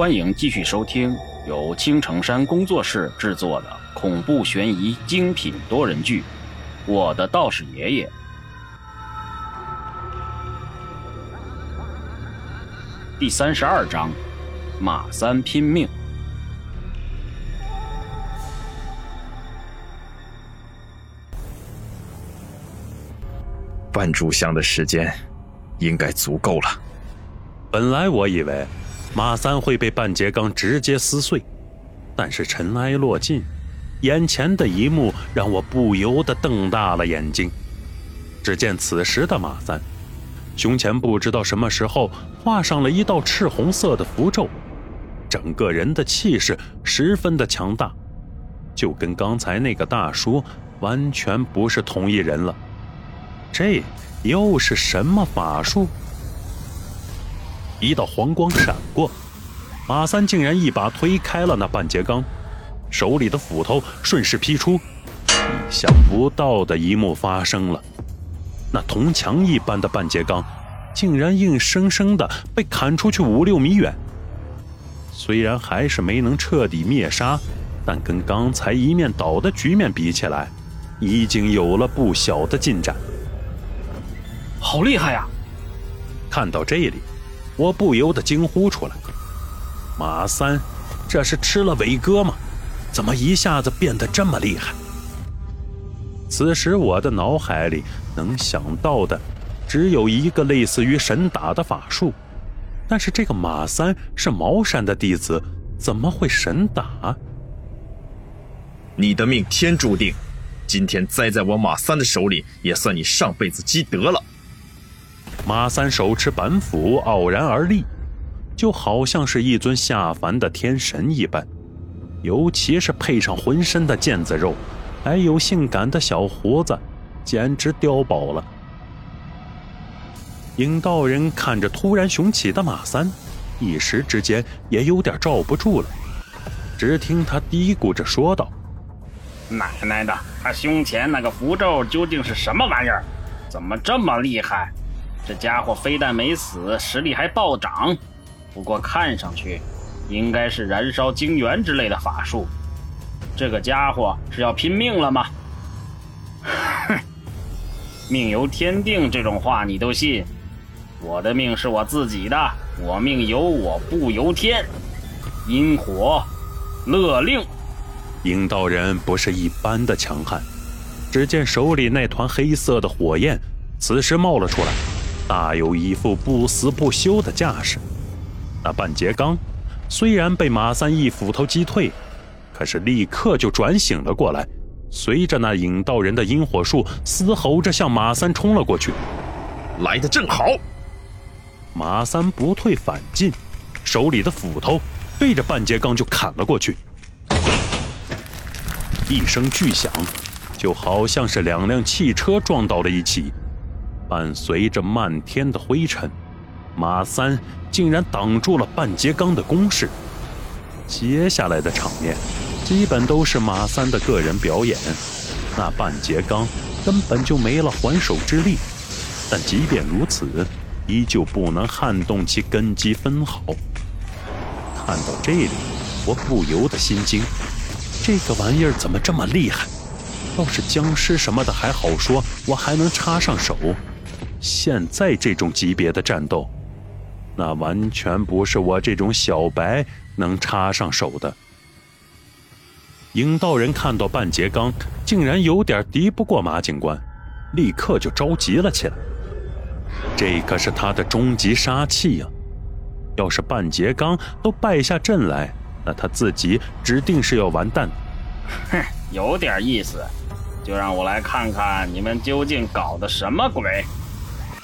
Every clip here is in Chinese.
欢迎继续收听由青城山工作室制作的恐怖悬疑精品多人剧《我的道士爷爷》第三十二章：马三拼命。半炷香的时间，应该足够了。本来我以为马三会被半截钢直接撕碎，但是尘埃落尽，眼前的一幕让我不由得瞪大了眼睛。只见此时的马三，胸前不知道什么时候画上了一道赤红色的符咒，整个人的气势十分的强大，就跟刚才那个大叔完全不是同一人了。这又是什么法术？一道黄光闪过，马三竟然一把推开了那半截钢，手里的斧头顺势劈出。意想不到的一幕发生了，那铜墙一般的半截钢，竟然硬生生的被砍出去五六米远。虽然还是没能彻底灭杀，但跟刚才一面倒的局面比起来，已经有了不小的进展。好厉害呀！看到这里，我不由得惊呼出来：“马三，这是吃了伟哥吗？怎么一下子变得这么厉害？”此时我的脑海里能想到的，只有一个类似于神打的法术。但是这个马三是茅山的弟子，怎么会神打？你的命天注定，今天栽在我马三的手里，也算你上辈子积德了。马三手持板斧，傲然而立，就好像是一尊下凡的天神一般。尤其是配上浑身的腱子肉，还有性感的小胡子，简直碉堡了。影道人看着突然雄起的马三，一时之间也有点罩不住了。只听他嘀咕着说道：“奶奶的，他胸前那个符咒究竟是什么玩意儿？怎么这么厉害？”这家伙非但没死，实力还暴涨。不过看上去，应该是燃烧精元之类的法术。这个家伙是要拼命了吗？哼，命由天定这种话你都信？我的命是我自己的，我命由我不由天。阴火，勒令。阴道人不是一般的强悍，只见手里那团黑色的火焰，此时冒了出来。大有一副不死不休的架势。那半截钢虽然被马三一斧头击退，可是立刻就转醒了过来，随着那引道人的阴火术嘶吼着向马三冲了过去。来的正好，马三不退反进，手里的斧头对着半截钢就砍了过去。一声巨响，就好像是两辆汽车撞到了一起。伴随着漫天的灰尘，马三竟然挡住了半截钢的攻势。接下来的场面，基本都是马三的个人表演。那半截钢根本就没了还手之力，但即便如此，依旧不能撼动其根基分毫。看到这里，我不由得心惊：这个玩意儿怎么这么厉害？要是僵尸什么的还好说，我还能插上手。现在这种级别的战斗，那完全不是我这种小白能插上手的。影道人看到半截钢竟然有点敌不过马警官，立刻就着急了起来。这可是他的终极杀器呀！要是半截钢都败下阵来，那他自己指定是要完蛋。哼，有点意思，就让我来看看你们究竟搞的什么鬼！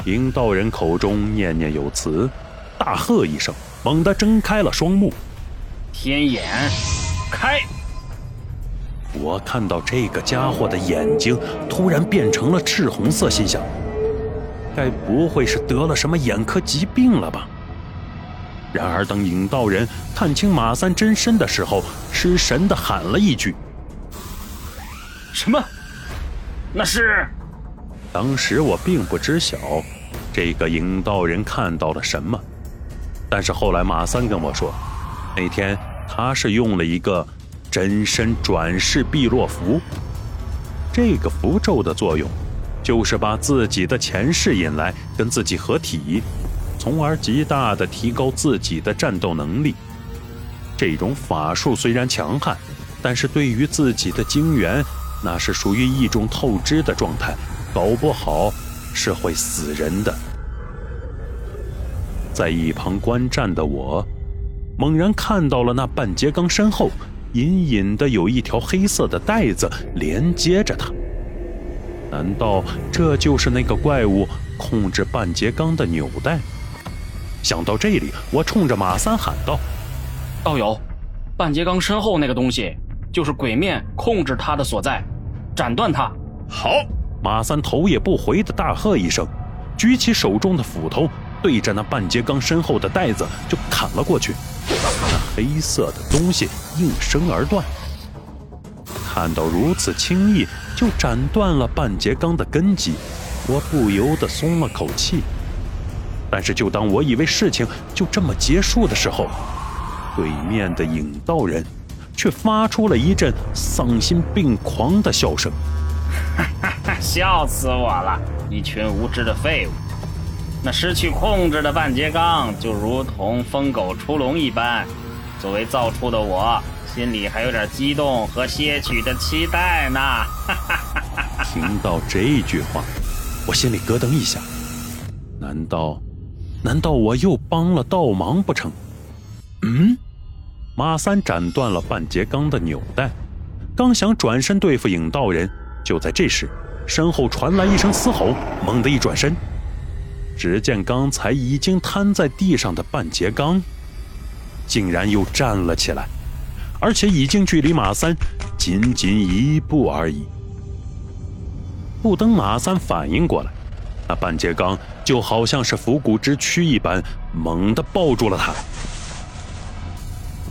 引道人口中念念有词，大喝一声，猛地睁开了双目。天眼开！我看到这个家伙的眼睛突然变成了赤红色，心想：该不会是得了什么眼科疾病了吧？然而，等引道人看清马三真身的时候，失神的喊了一句：“什么？那是……”当时我并不知晓。这个引道人看到了什么？但是后来马三跟我说，那天他是用了一个真身转世碧落符，这个符咒的作用，就是把自己的前世引来跟自己合体，从而极大的提高自己的战斗能力。这种法术虽然强悍，但是对于自己的精元，那是属于一种透支的状态，搞不好是会死人的。在一旁观战的我，猛然看到了那半截钢身后隐隐的有一条黑色的带子连接着它。难道这就是那个怪物控制半截钢的纽带？想到这里，我冲着马三喊道：“道友，半截钢身后那个东西就是鬼面控制它的所在，斩断它！”好，马三头也不回的大喝一声，举起手中的斧头。对着那半截钢身后的袋子就砍了过去，那黑色的东西应声而断。看到如此轻易就斩断了半截钢的根基，我不由得松了口气。但是，就当我以为事情就这么结束的时候，对面的影道人却发出了一阵丧心病狂的笑声：“哈哈哈，笑死我了！一群无知的废物！”那失去控制的半截钢就如同疯狗出笼一般，作为造出的我，心里还有点激动和些许的期待呢。听到这句话，我心里咯噔一下，难道，难道我又帮了倒忙不成？嗯，马三斩断了半截钢的纽带，刚想转身对付影道人，就在这时，身后传来一声嘶吼，猛地一转身。只见刚才已经瘫在地上的半截钢，竟然又站了起来，而且已经距离马三仅仅一步而已。不等马三反应过来，那半截钢就好像是伏骨之躯一般，猛地抱住了他。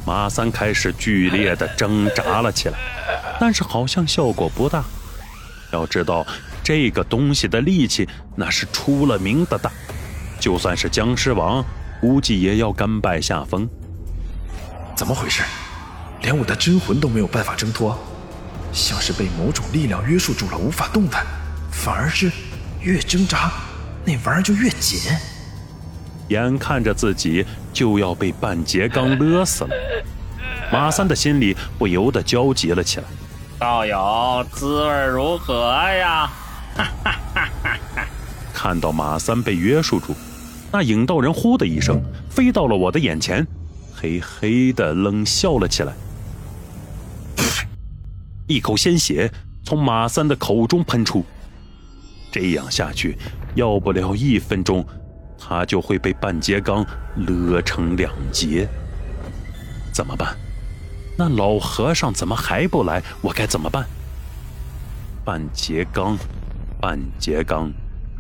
马三开始剧烈的挣扎了起来，但是好像效果不大。要知道。这个东西的力气那是出了名的大，就算是僵尸王，估计也要甘拜下风。怎么回事？连我的真魂都没有办法挣脱，像是被某种力量约束住了，无法动弹，反而是越挣扎，那玩意儿就越紧。眼看着自己就要被半截钢勒死了，马三的心里不由得焦急了起来。道友，滋味如何呀？哈！看到马三被约束住，那影道人呼的一声飞到了我的眼前，嘿嘿的冷笑了起来。一口鲜血从马三的口中喷出，这样下去，要不了一分钟，他就会被半截钢勒成两截。怎么办？那老和尚怎么还不来？我该怎么办？半截钢。半截钢，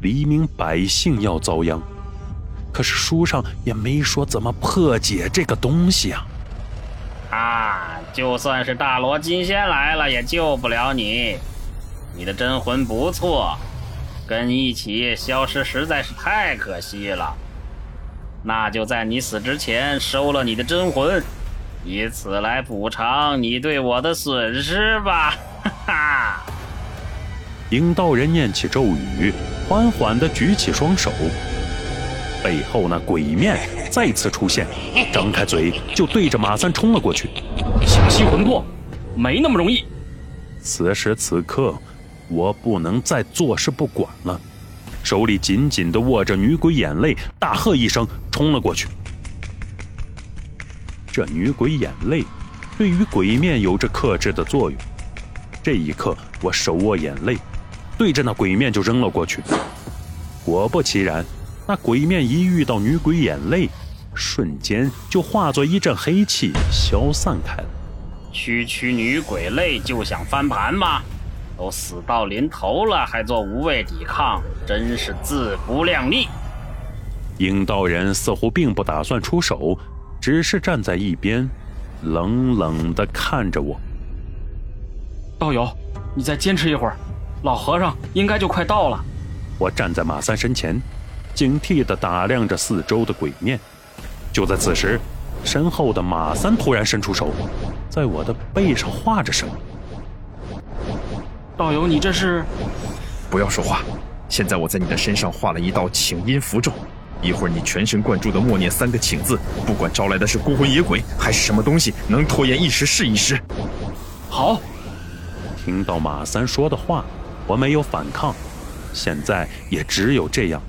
黎明百姓要遭殃。可是书上也没说怎么破解这个东西啊！啊，就算是大罗金仙来了，也救不了你。你的真魂不错，跟一起消失实在是太可惜了。那就在你死之前收了你的真魂，以此来补偿你对我的损失吧！哈哈。影道人念起咒语，缓缓地举起双手，背后那鬼面再次出现，张开嘴就对着马三冲了过去。想吸魂魄，没那么容易。此时此刻，我不能再坐视不管了，手里紧紧地握着女鬼眼泪，大喝一声，冲了过去。这女鬼眼泪对于鬼面有着克制的作用。这一刻，我手握眼泪。对着那鬼面就扔了过去，果不其然，那鬼面一遇到女鬼眼泪，瞬间就化作一阵黑气消散开了。区区女鬼泪就想翻盘吗？都死到临头了还做无谓抵抗，真是自不量力。应道人似乎并不打算出手，只是站在一边，冷冷地看着我。道友，你再坚持一会儿。老和尚应该就快到了。我站在马三身前，警惕地打量着四周的鬼面。就在此时，身后的马三突然伸出手，在我的背上画着什么。道友，你这是？不要说话。现在我在你的身上画了一道请阴符咒，一会儿你全神贯注的默念三个请字，不管招来的是孤魂野鬼还是什么东西，能拖延一时是一时。好。听到马三说的话，我没有反抗。现在也只有这样。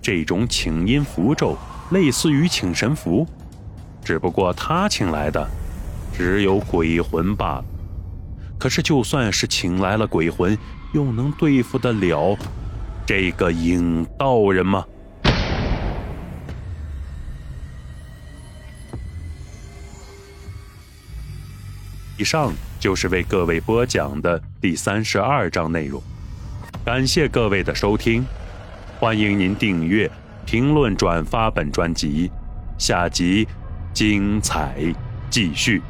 这种请阴符咒类似于请神符，只不过他请来的只有鬼魂罢了。可是就算是请来了鬼魂，又能对付得了这个影道人吗？以上就是为各位播讲的第三十二章内容，感谢各位的收听，欢迎您订阅、评论、转发本专辑，下集精彩继续。